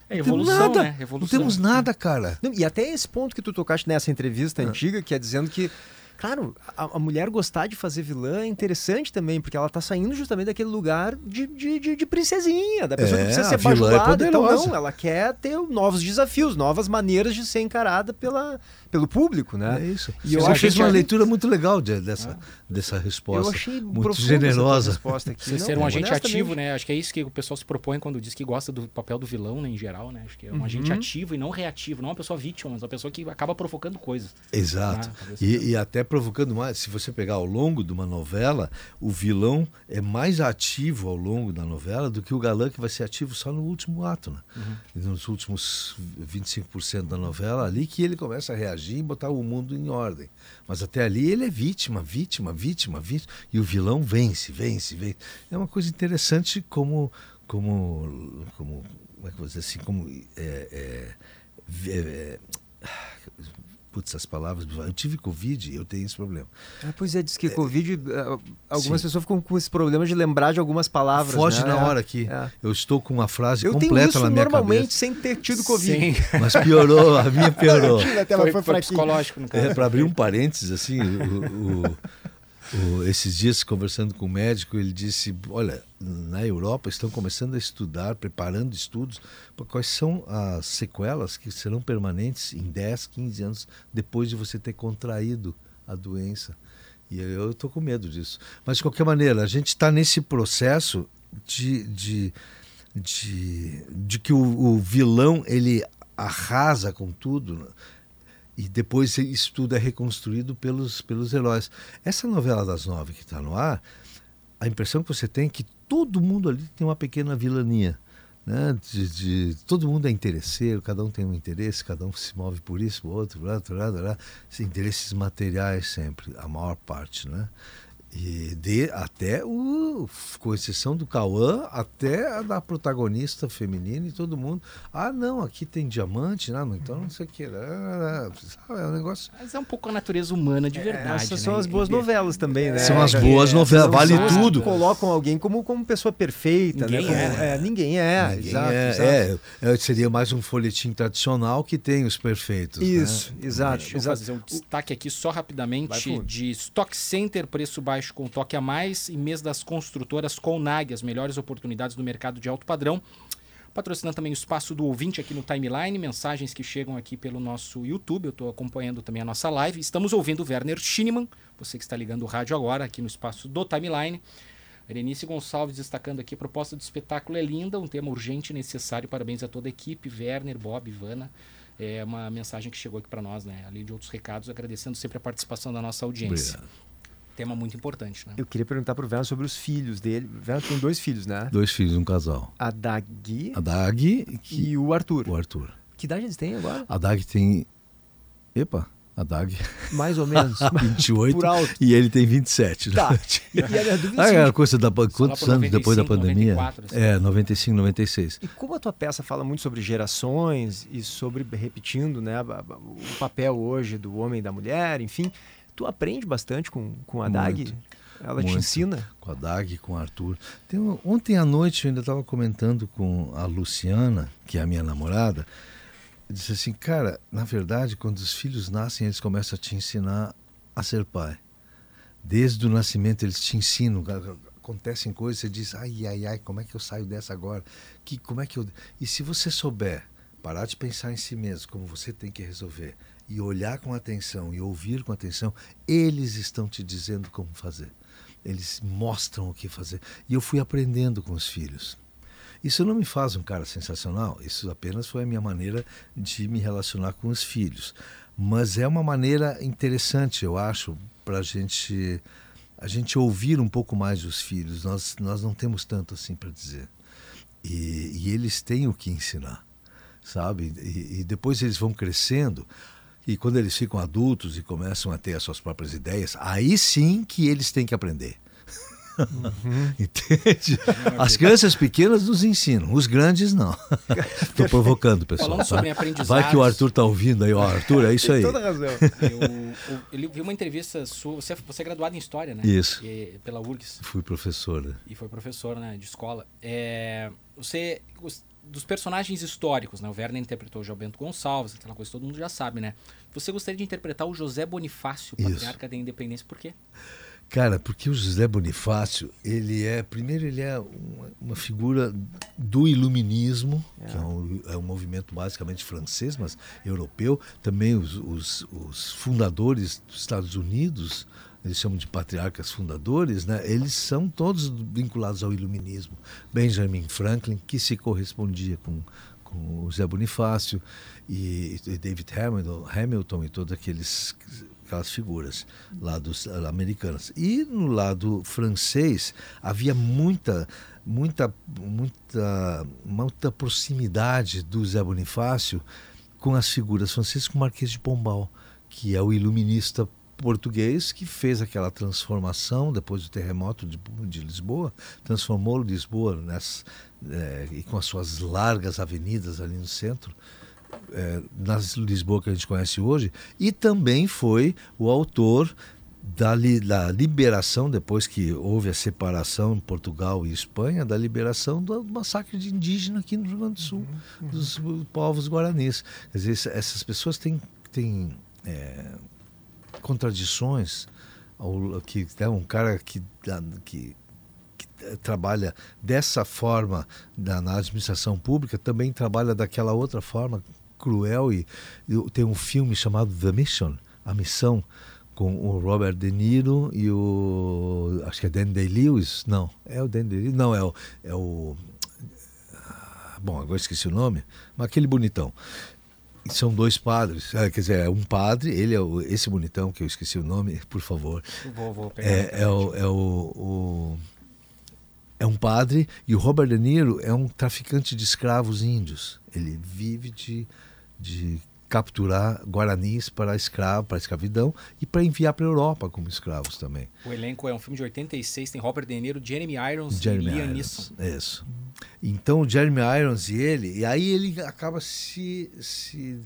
É evolução, não temos nada. né? Evolução. Não temos nada, cara. Não, e até esse ponto que tu tocaste nessa entrevista antiga, que é dizendo que Claro, a, a, mulher gostar de fazer vilã é interessante também, porque ela tá saindo justamente daquele lugar de, de, de, de princesinha, da pessoa É, que precisa ser é bajulada. então, poderosa. não, ela quer ter novos desafios, novas maneiras de ser encarada pela, pelo público, né? É isso. E eu Você acho fez que uma leitura muito legal de- dessa, dessa resposta. Eu achei muito generosa. resposta aqui. Você Não, ser um agente ativo, né? Acho que é isso que o pessoal se propõe quando diz que gosta do papel do vilão, né, em geral, né? Acho que é um Uhum. agente ativo e não reativo, não uma pessoa vítima, mas uma pessoa que acaba provocando coisas. Exato. Talvez e, e até provocando mais, se você pegar ao longo de uma novela, o vilão é mais ativo ao longo da novela do que o galã que vai ser ativo só no último ato, né? E Nos últimos 25% da novela, ali que ele começa a reagir e botar o mundo em ordem. Mas até ali ele é vítima, vítima, vítima, vítima. E o vilão vence, vence, vence. É uma coisa interessante como. como, como como é que eu vou dizer assim? Como. é, é, é, Putz, as palavras. Eu tive Covid eu tenho esse problema. Ah, pois é, diz que Covid, ah, algumas Sim. pessoas ficam com esse problema de lembrar de algumas palavras. Foge né? na É, hora aqui. é. Eu estou com uma frase Eu tenho completa isso na minha normalmente cabeça. sem ter tido Covid. Sim. Mas piorou, a minha piorou. Até foi, foi foi psicológico, no caso. É, para abrir um parênteses, assim, o- o- o- esses dias conversando com o médico, ele disse: Olha, na Europa estão começando a estudar, preparando estudos para quais são as sequelas que serão permanentes em 10, 15 anos depois de você ter contraído a doença. E eu estou com medo disso. Mas, de qualquer maneira, a gente está nesse processo de, de, de, de que o, o vilão ele arrasa com tudo né? E depois isso tudo é reconstruído pelos, pelos heróis. Essa novela das nove que está no ar, a impressão que você tem é que todo mundo ali tem uma pequena vilania. Né? De, de- todo mundo é interesseiro, cada um tem um interesse, cada um se move por isso, por outro, blá, blá, blá, interesses materiais sempre, a maior parte. Né? E de, até o, com exceção do Cauã, até a da protagonista feminina e todo mundo. Ah, não, aqui tem diamante, não, então não sei o que. É um negócio. Mas é um pouco a natureza humana de verdade. Essas né? são as boas novelas também, né? São as É, boas é, novelas, vale tudo. Colocam alguém como, como pessoa perfeita, Ninguém né? é. Como- é, ninguém é, Ninguém exato, é, exato. é, é, seria mais um folhetim tradicional que tem os perfeitos. Isso, né? exato, Deixa eu exato. fazer um destaque aqui só rapidamente de Stock Center, preço baixo com toque a mais e mês das construtoras Conag, as melhores oportunidades do mercado de alto padrão. Patrocinando também o espaço do ouvinte aqui no timeline, mensagens que chegam aqui pelo nosso YouTube. Eu estou acompanhando também a nossa live. Estamos ouvindo Werner Schinemann, você que está ligando o rádio agora aqui no espaço do timeline. Erenice Gonçalves destacando aqui, a proposta do espetáculo é linda, um tema urgente e necessário. Parabéns a toda a equipe, Werner, Bob, Ivana. É uma mensagem que chegou aqui para nós, né? Além de outros recados, agradecendo sempre a participação da nossa audiência. Obrigado. Tema muito importante, né? Eu queria perguntar pro Werner sobre os filhos dele. O Werner tem dois filhos, né? Dois filhos, um casal. A Dagui A Dag e e o Arthur. o Arthur. Que idade eles têm agora? A Dag tem. Epa, a Dag Mais ou menos. 28 Por alto. e ele tem 27. Tá. né? E, a minha dúvida é Ah, a é coisa da. Quantos anos depois da 95, pandemia? 94, assim. É, 95, 96. E como a tua peça fala muito sobre gerações e sobre, repetindo, né, o papel hoje do homem e da mulher, enfim, tu aprende bastante com, com a Dag? Muito, Ela te muito. ensina? Com a Dag, com o Arthur. Tem um- ontem à noite eu ainda estava comentando com a Luciana, que é a minha namorada. Disse assim, cara, na verdade, quando os filhos nascem, eles começam a te ensinar a ser pai. Desde o nascimento eles te ensinam, acontecem coisas, você diz, ai, ai, ai, como é que eu saio dessa agora? Que, como é que eu... E se você souber parar de pensar em si mesmo, como você tem que resolver, e olhar com atenção e ouvir com atenção, eles estão te dizendo como fazer. Eles mostram o que fazer. E eu fui aprendendo com os filhos. Isso não me faz um cara sensacional, isso apenas foi a minha maneira de me relacionar com os filhos. Mas é uma maneira interessante, eu acho, para gente, a gente ouvir um pouco mais os filhos. Nós, nós não temos tanto assim para dizer. E, e eles têm o que ensinar, sabe? E, e depois eles vão crescendo. E quando eles ficam adultos e começam a ter as suas próprias ideias, aí sim que eles têm que aprender. Uhum. Entende? As crianças pequenas nos ensinam, os grandes não. Estou provocando, pessoal. Falando tá? sobre aprendizagem. Vai que o Arthur tá ouvindo aí, ó, Arthur, é isso aí. Toda razão. Eu, eu, eu vi uma entrevista sua, você, você é graduado em História, né? Isso. E, pela URGS. Fui professor. Né? E foi professor né, de escola. É, você, dos personagens históricos, né? O Werner interpretou o João Bento Gonçalves, aquela coisa que todo mundo já sabe, né? Você gostaria de interpretar o José Bonifácio, patriarca da independência, por quê? Cara, porque o José Bonifácio, ele é, primeiro, ele é uma, uma figura do iluminismo, é. que é um, é um, movimento basicamente francês, mas europeu. Também os, os, os, fundadores dos Estados Unidos, eles chamam de patriarcas fundadores, né? eles são todos vinculados ao iluminismo. Benjamin Franklin, que se correspondia com, com o José Bonifácio, e, e David Hamilton, Hamilton e todos aqueles aquelas figuras lá dos americanas. E no lado francês havia muita muita muita muita proximidade do Zé Bonifácio com as figuras francesas com o Marquês de Pombal, que é o iluminista português que fez aquela transformação depois do terremoto de, de Lisboa, transformou Lisboa nessa, é, e com as suas largas avenidas ali no centro, é, na Lisboa que a gente conhece hoje, e também foi o autor da, li, da liberação, depois que houve a separação em Portugal e Espanha, da liberação do massacre de indígena aqui no Rio Grande do Sul, uhum, uhum. dos povos guaranis. Quer dizer, essas pessoas têm, têm é, contradições. Ao, que é um cara que, que trabalha dessa forma na, na, administração pública também trabalha daquela outra forma cruel e, tem um filme chamado The Mission, a missão com o Robert De Niro e o acho que é Dan Day-Lewis, não, é o Dan Day-Lewis, não é o é o bom, agora esqueci o nome, mas aquele bonitão. São dois padres, é, quer dizer, é um padre, ele é o, esse bonitão que eu esqueci o nome, por favor. Vou, vou pegar é, é, o, é o, o é um padre e o Robert De Niro é um traficante de escravos índios. Ele vive de de capturar guaranis para escravo, para escravidão e para enviar para a Europa como escravos também. O elenco é um filme de 86, tem Robert De Niro, Jeremy Irons Jeremy e Liam Neeson. Isso. Então, Jeremy Irons e ele, e aí ele acaba se, se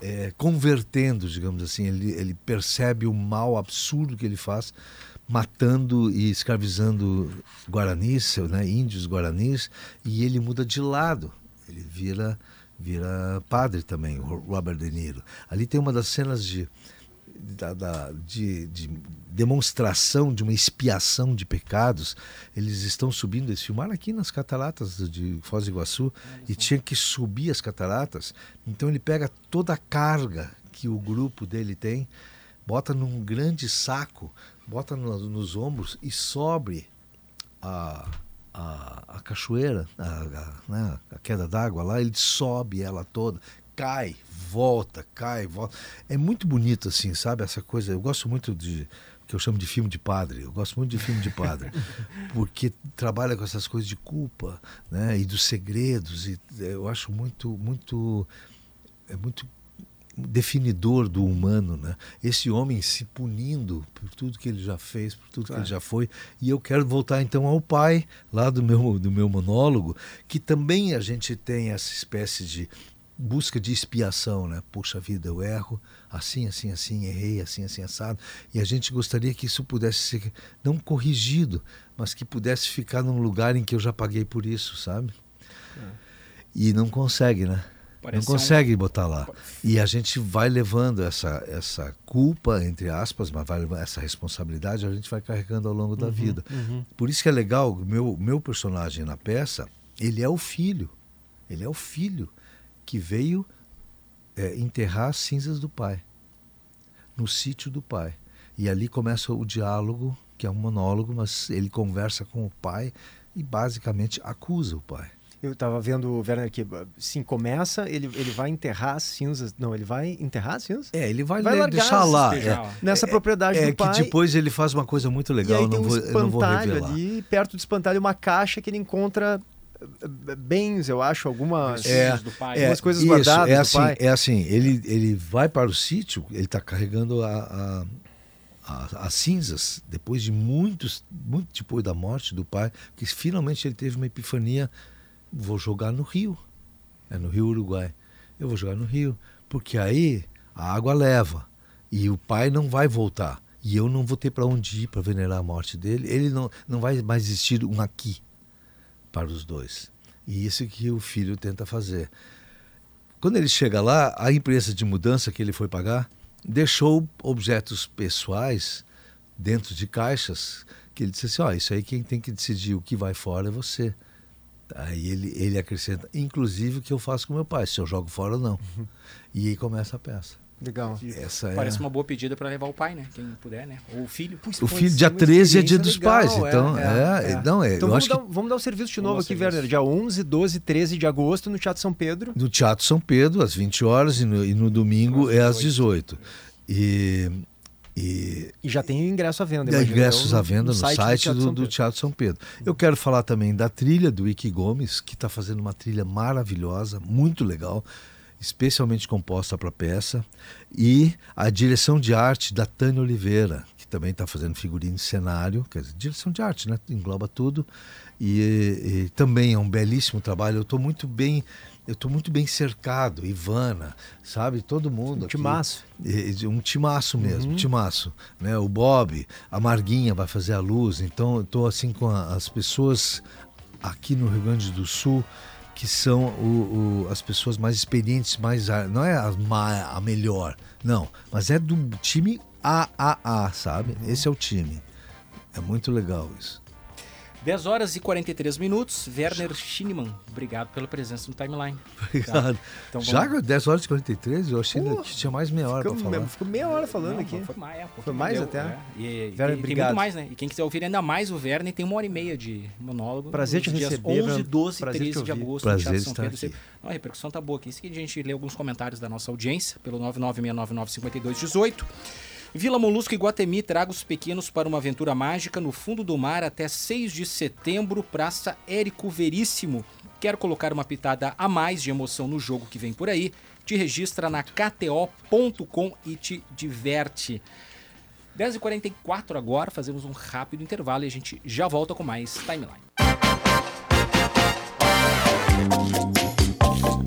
é, convertendo, digamos assim, ele, ele percebe o mal absurdo que ele faz matando e escravizando guaranis, né, índios guaranis, e ele muda de lado. Ele vira vira padre também, Robert De Niro. Ali tem uma das cenas de, da, da, de, de, demonstração de uma expiação de pecados. Eles estão subindo, eles filmaram aqui nas cataratas de Foz do Iguaçu e tinha que subir as cataratas. Então ele pega toda a carga que o grupo dele tem, bota num grande saco, bota no, nos ombros e sobe a a, a cachoeira, a, a, né, a queda d'água lá, ele sobe ela toda, cai, volta, cai, volta. É muito bonito assim, sabe? Essa coisa. Eu gosto muito de que eu chamo de filme de padre. Eu gosto muito de filme de padre, porque trabalha com essas coisas de culpa, né? E dos segredos. E eu acho muito, muito, é muito definidor do humano, né? Esse homem se punindo por tudo que ele já fez, por tudo claro. que ele já foi. E eu quero voltar então ao pai, lá do meu do meu monólogo, que também a gente tem essa espécie de busca de expiação, né? Puxa vida, eu erro, assim, assim, assim, errei, assim, assim, assado. E a gente gostaria que isso pudesse ser não corrigido, mas que pudesse ficar num lugar em que eu já paguei por isso, sabe? É. E não consegue, né? Parece não consegue um... botar lá. E a gente vai levando essa, essa culpa, entre aspas, mas vai essa responsabilidade, a gente vai carregando ao longo da uhum, vida. Uhum. Por isso que é legal, meu, meu personagem na peça, ele é o filho. Ele é o filho que veio é, enterrar as cinzas do pai, no sítio do pai. E ali começa o diálogo, que é um monólogo, mas ele conversa com o pai e basicamente acusa o pai. Eu estava vendo o Werner que sim, começa, ele, ele vai enterrar as cinzas. Não, ele vai enterrar as cinzas? É, ele vai, vai deixar lá. É, nessa é, propriedade é, do pai. É que depois ele faz uma coisa muito legal, e aí tem não, um vou, espantalho não vou revelar. ali, perto do espantalho, uma caixa que ele encontra eh, bens, eu acho, algumas, é, do pai, algumas coisas isso, guardadas é assim, É assim, ele, ele vai para o sítio, ele está carregando a, a as cinzas, depois de muitos, muito depois da morte do pai, que finalmente ele teve uma epifania, vou jogar no rio, é no Rio Uruguai. Eu vou jogar no rio, porque aí a água leva e o pai não vai voltar. E eu não vou ter para onde ir para venerar a morte dele. Ele não, não vai mais existir um aqui para os dois. E isso que o filho tenta fazer. Quando ele chega lá, a empresa de mudança que ele foi pagar deixou objetos pessoais dentro de caixas que ele disse assim, ó, oh, isso aí quem tem que decidir o que vai fora é você. Aí ele, ele acrescenta, inclusive o que eu faço com meu pai, se eu jogo fora ou não. Uhum. E aí começa a peça. Legal. Essa Parece é... uma boa pedida para levar o pai, né? Quem puder, né? Ou o filho. o filho, dia 13 é dia dos legal, pais. Então, é, é, é, Não, é então vamos, dar, que... vamos dar o um serviço de novo aqui, Werner. Dia 11, 12, 13 de agosto no Teatro São Pedro. No Teatro São Pedro, às 20 horas, e no, e no domingo é às 18. E, e, e, já tem ingresso à venda. ingressos à venda no, site, site do, do, Teatro São Pedro. Eu quero falar também da trilha do Ike Gomes, que está fazendo uma trilha maravilhosa, muito legal especialmente composta para a peça, e a direção de arte da Tânia Oliveira, que também está fazendo figurino e cenário, quer dizer, direção de arte, né? engloba tudo, e, e também é um belíssimo trabalho. Eu estou muito bem eu estou muito bem cercado, Ivana, sabe? Todo mundo. Um timaço. Aqui, um timaço mesmo, uhum. timaço. Né? O Bob, a Marguinha vai fazer a luz. Então, eu estou assim com a, as pessoas aqui no Rio Grande do Sul que são o, o, as pessoas mais experientes, mais não é a, a, melhor, não, mas é do time AAA, sabe? Uhum. Esse é o time. É muito legal isso. 10 horas e 43 minutos. Werner Schinemann, obrigado pela presença no timeline. Obrigado. Tá? Então, vamos... Já 10 horas e 43? Eu achei Pô, que tinha mais meia hora para falar. Ficou meia hora falando Não, aqui. Foi mais, é, foi mais deu, até. É. E, Werner, e, tem muito mais, né? E quem quiser ouvir ainda mais o Werner, tem uma hora e meia de monólogo. Prazer te dias receber. 11, 12 e 13 de agosto. Prazer São Pedro. Aqui. Não, a repercussão tá boa aqui. Isso que a gente lê alguns comentários da nossa audiência pelo 996995218. Vila Molusco e Guatemi traga os pequenos para uma aventura mágica no fundo do mar até 6 de setembro, Praça Érico Veríssimo. Quer colocar uma pitada a mais de emoção no jogo que vem por aí? Te registra na kto.com e te diverte. 10h44 agora, fazemos um rápido intervalo e a gente já volta com mais Timeline.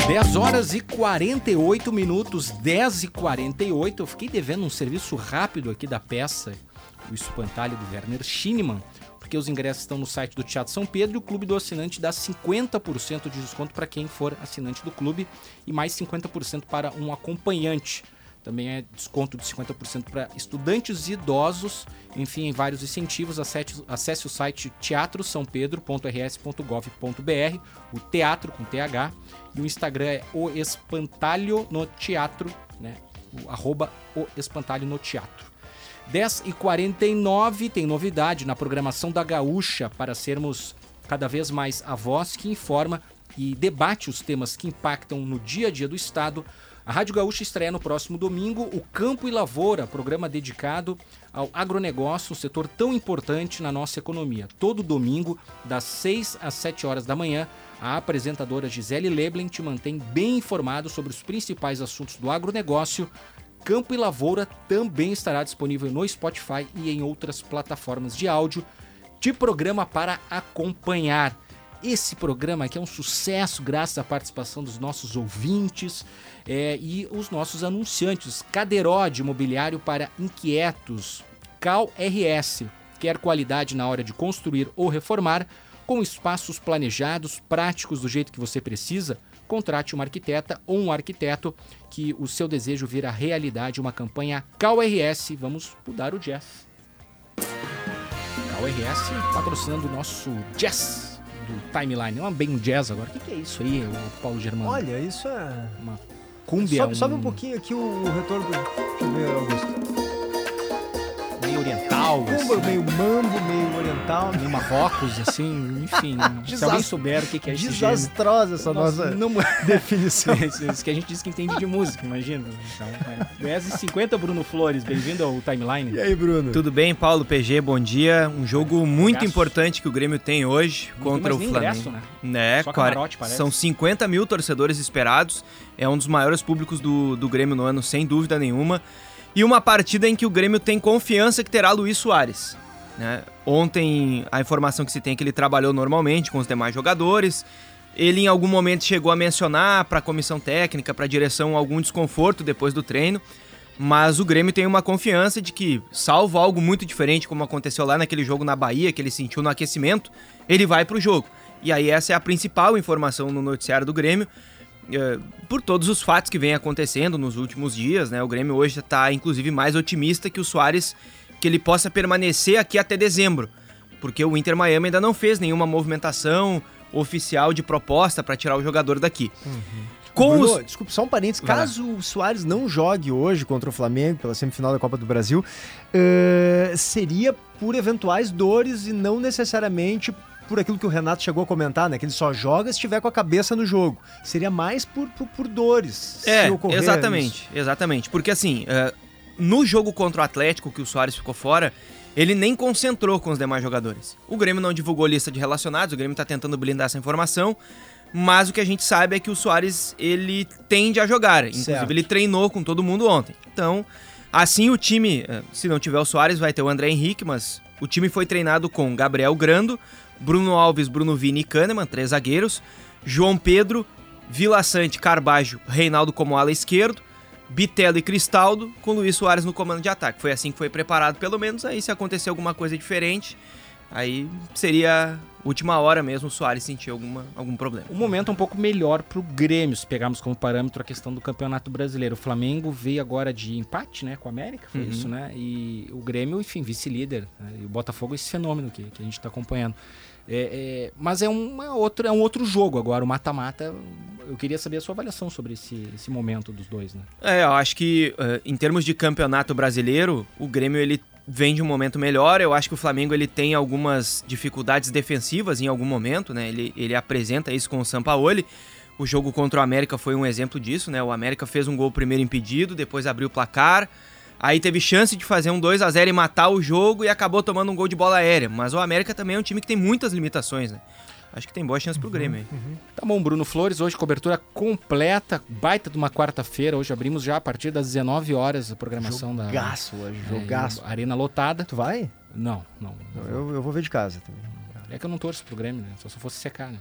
10 horas e 48 minutos, 10 e 48. Eu fiquei devendo um serviço rápido aqui da peça, o espantalho do Werner Schinemann, porque os ingressos estão no site do Teatro São Pedro e o Clube do Assinante dá 50% de desconto para quem for assinante do clube e mais 50% para um acompanhante. Também é desconto de 50% para estudantes e idosos. Enfim, vários incentivos. Acesse, acesse o site teatrosampedro.rs.gov.br, o teatro com TH. E o Instagram é o Espantalho no Teatro, né? O, arroba o Espantalho no Teatro. 10 e 49 tem novidade na programação da Gaúcha para sermos cada vez mais a voz que informa e debate os temas que impactam no dia a dia do Estado a Rádio Gaúcha estreia no próximo domingo o Campo e Lavoura, programa dedicado ao agronegócio, um setor tão importante na nossa economia. Todo domingo, das 6 às 7 horas da manhã, a apresentadora Gisele Leblen te mantém bem informado sobre os principais assuntos do agronegócio. Campo e Lavoura também estará disponível no Spotify e em outras plataformas de áudio de programa para acompanhar. Esse programa aqui é um sucesso graças à participação dos nossos ouvintes é, e os nossos anunciantes. Cadeirode Imobiliário para Inquietos, Cal RS, quer qualidade na hora de construir ou reformar, com espaços planejados, práticos do jeito que você precisa, contrate uma arquiteta ou um arquiteto que o seu desejo vira realidade, uma campanha Cal RS. Vamos mudar o jazz. Cal RS patrocinando o nosso jazz do timeline. Uma bem jazz agora. O que, que, é isso aí, o Paulo Germano? Olha, isso é. Uma cúmbia. Sobe, um... sobe um pouquinho aqui o retorno. Deixa eu ver, Augusto meio oriental. Assim. Meio mambo, meio oriental. Meio Marrocos, assim, enfim. se alguém souber o que é esse Desastrosa essa nossa, não... definição. isso que a gente diz que entende de música, imagina. Então, é. 50 Bruno Flores, bem-vindo ao Timeline. E aí, Bruno? Tudo bem, Paulo PG, bom dia. Um jogo muito importante que o Grêmio tem hoje não contra tem o Flamengo. Ingresso, né? né? Só camarote, parece. São 50 mil torcedores esperados. É um dos maiores públicos do, do Grêmio no ano, sem dúvida nenhuma. E uma partida em que o Grêmio tem confiança que terá Luiz Soares. Né? Ontem a informação que se tem é que ele trabalhou normalmente com os demais jogadores. Ele em algum momento chegou a mencionar para a comissão técnica, para a direção, algum desconforto depois do treino. Mas o Grêmio tem uma confiança de que, salvo algo muito diferente, como aconteceu lá naquele jogo na Bahia, que ele sentiu no aquecimento, ele vai para o jogo. E aí essa é a principal informação no noticiário do Grêmio. É, por todos os fatos que vem acontecendo nos últimos dias, né? O Grêmio hoje está, inclusive, mais otimista que o Soares que ele possa permanecer aqui até dezembro, porque o Inter Miami ainda não fez nenhuma movimentação oficial de proposta para tirar o jogador daqui. Uhum. Com Bruno, os... Desculpe, só um parênteses. Caso o Soares não jogue hoje contra o Flamengo pela semifinal da Copa do Brasil, uh, seria por eventuais dores e não necessariamente por aquilo que o Renato chegou a comentar, né? Que ele só joga se estiver com a cabeça no jogo. Seria mais por, por, por dores. É, exatamente, isso. exatamente. Porque assim, uh, no jogo contra o Atlético, que o Soares ficou fora, ele nem concentrou com os demais jogadores. O Grêmio não divulgou lista de relacionados, o Grêmio está tentando blindar essa informação, mas o que a gente sabe é que o Soares ele tende a jogar. Inclusive, certo. ele treinou com todo mundo ontem. Então, assim o time, eh, se não tiver o Soares, vai ter o André Henrique, mas o time foi treinado com Gabriel Grando, Bruno Alves, Bruno Vini e Kahneman, três zagueiros, João Pedro, Vila Sante, Carbajo, Reinaldo como ala esquerdo, Bitelo e Cristaldo, com Luiz Soares no comando de ataque. Foi assim que foi preparado, pelo menos. Aí, se acontecer alguma coisa diferente, aí seria última hora mesmo o Soares sentir alguma, algum problema. O momento é um pouco melhor para o Grêmio, se pegarmos como parâmetro a questão do Campeonato Brasileiro. O Flamengo veio agora de empate né, com a América, foi uhum. isso, né? E o Grêmio, enfim, vice-líder. Né? E o Botafogo, esse fenômeno que, que a gente está acompanhando. É, é, mas é, uma outra, é um outro jogo agora, o mata-mata. Eu queria saber a sua avaliação sobre esse, esse momento dos dois, né? É, eu acho que uh, em termos de campeonato brasileiro, o Grêmio ele vem de um momento melhor. Eu acho que o Flamengo ele tem algumas dificuldades defensivas em algum momento, né? Ele, ele apresenta isso com o Sampaoli. O jogo contra o América foi um exemplo disso, né? O América fez um gol primeiro impedido, depois abriu o placar. Aí teve chance de fazer um 2 a 0 e matar o jogo e acabou tomando um gol de bola aérea. Mas o América também é um time que tem muitas limitações, né? Acho que tem boa chance pro uhum, Grêmio aí. Uhum. Tá bom, Bruno Flores, hoje cobertura completa, baita de uma quarta-feira. Hoje abrimos já a partir das 19 horas a programação jogaço da. Jogaço hoje, é, jogaço. Arena lotada. Tu vai? Não, não. não eu, eu vou ver de casa também. É que eu não torço pro Grêmio, né? Só se fosse secar, né?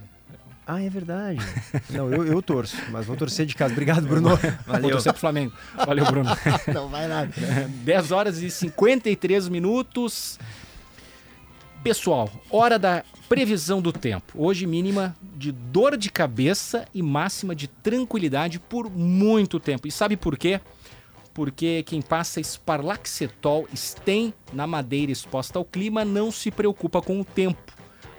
Ah, é verdade. Não, eu, eu torço, mas vou torcer de casa. Obrigado, Bruno. Valeu. Vou torcer pro Flamengo. Valeu, Bruno. Não vai nada. 10 horas e 53 minutos. Pessoal, hora da previsão do tempo. Hoje mínima de dor de cabeça e máxima de tranquilidade por muito tempo. E sabe por quê? Porque quem passa Sparlaxetol Stem na madeira exposta ao clima não se preocupa com o tempo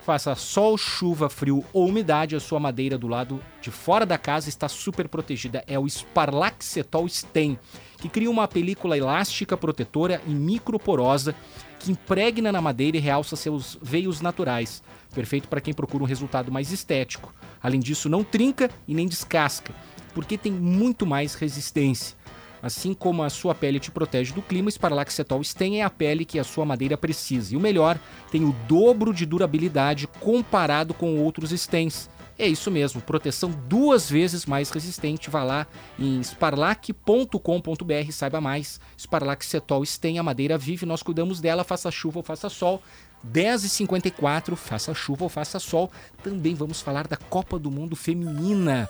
faça sol, chuva, frio ou umidade, a sua madeira do lado de fora da casa está super protegida. É o Sparlaxetol Stem, que cria uma película elástica protetora e microporosa que impregna na madeira e realça seus veios naturais. Perfeito para quem procura um resultado mais estético. Além disso, não trinca e nem descasca, porque tem muito mais resistência. Assim como a sua pele te protege do clima, Sparlaxetol Stem é a pele que a sua madeira precisa. E o melhor, tem o dobro de durabilidade comparado com outros Stems. É isso mesmo, proteção duas vezes mais resistente. Vá lá em sparlac.com.br, saiba mais. Sparlaxetol Stem, a madeira vive, nós cuidamos dela, faça chuva ou faça sol. 10h54, faça chuva ou faça sol. Também vamos falar da Copa do Mundo Feminina.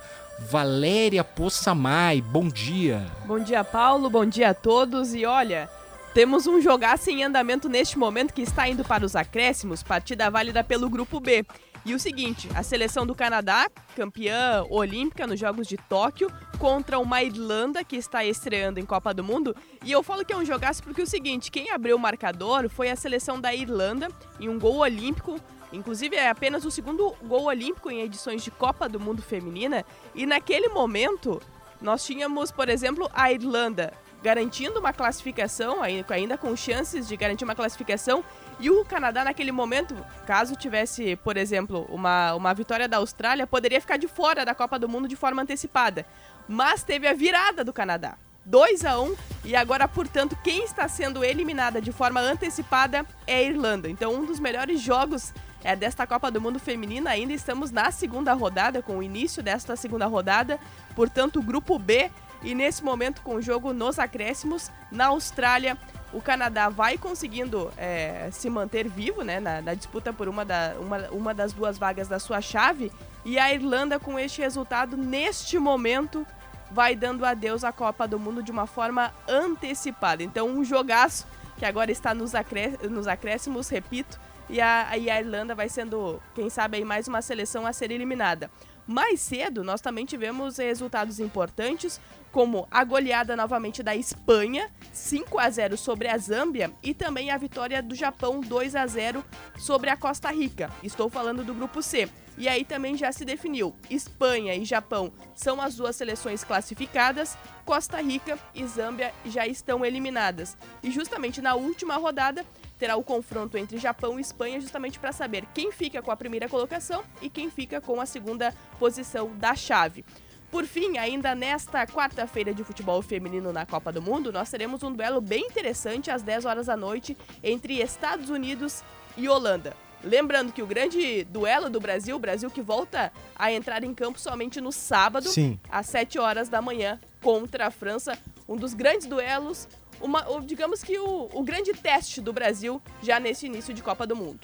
Valéria Poçamai, bom dia. Bom dia, Paulo, bom dia a todos. E olha, temos um jogaço em andamento neste momento que está indo para os acréscimos, partida válida pelo Grupo B. E o seguinte, a seleção do Canadá, campeã olímpica nos Jogos de Tóquio, contra uma Irlanda que está estreando em Copa do Mundo. E eu falo que é um jogaço porque é o seguinte, quem abriu o marcador foi a seleção da Irlanda em um gol olímpico Inclusive, é apenas o segundo gol olímpico em edições de Copa do Mundo Feminina. E naquele momento, nós tínhamos, por exemplo, a Irlanda garantindo uma classificação, ainda com chances de garantir uma classificação. E o Canadá, naquele momento, caso tivesse, por exemplo, uma, uma vitória da Austrália, poderia ficar de fora da Copa do Mundo de forma antecipada. Mas teve a virada do Canadá. 2 a 1 e agora, portanto, quem está sendo eliminada de forma antecipada é a Irlanda. Então, um dos melhores jogos é, desta Copa do Mundo Feminina. Ainda estamos na segunda rodada, com o início desta segunda rodada. Portanto, o grupo B E nesse momento, com o jogo nos acréscimos, na Austrália, o Canadá vai conseguindo é, se manter vivo né, na, na, disputa por uma, da, uma, uma das duas vagas da sua chave. E a Irlanda, com este resultado, neste momento, vai dando adeus à Copa do Mundo de uma forma antecipada. Então, um jogaço que agora está nos, acré nos acréscimos, repito, e a, e a Irlanda vai sendo, quem sabe, aí mais uma seleção a ser eliminada. Mais cedo, nós também tivemos resultados importantes, como a goleada novamente da Espanha, 5 a 0 sobre a Zâmbia, e também a vitória do Japão 2 a 0 sobre a Costa Rica. Estou falando do grupo C. E aí também já se definiu: Espanha e Japão são as duas seleções classificadas, Costa Rica e Zâmbia já estão eliminadas. E justamente na última rodada terá o confronto entre Japão e Espanha justamente para saber quem fica com a primeira colocação e quem fica com a segunda posição da chave. Por fim, ainda nesta quarta-feira de futebol feminino na Copa do Mundo, nós teremos um duelo bem interessante às 10 horas da noite entre Estados Unidos e Holanda. Lembrando que o grande duelo do Brasil, o Brasil que volta a entrar em campo somente no sábado, Sim. às 7 horas da manhã, contra a França. Um dos grandes duelos, uma, digamos que o, o grande teste do Brasil já nesse início de Copa do Mundo.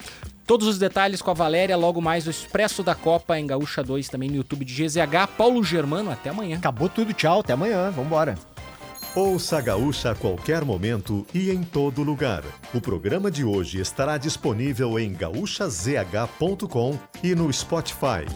Todos os detalhes com a Valéria, logo mais do Expresso da Copa em Gaúcha 2, também no YouTube de GZH. Paulo Germano, até amanhã. Acabou tudo, tchau, até amanhã, vambora. Ouça a Gaúcha a qualquer momento e em todo lugar. O programa de hoje estará disponível em gaúchazh.com e no Spotify.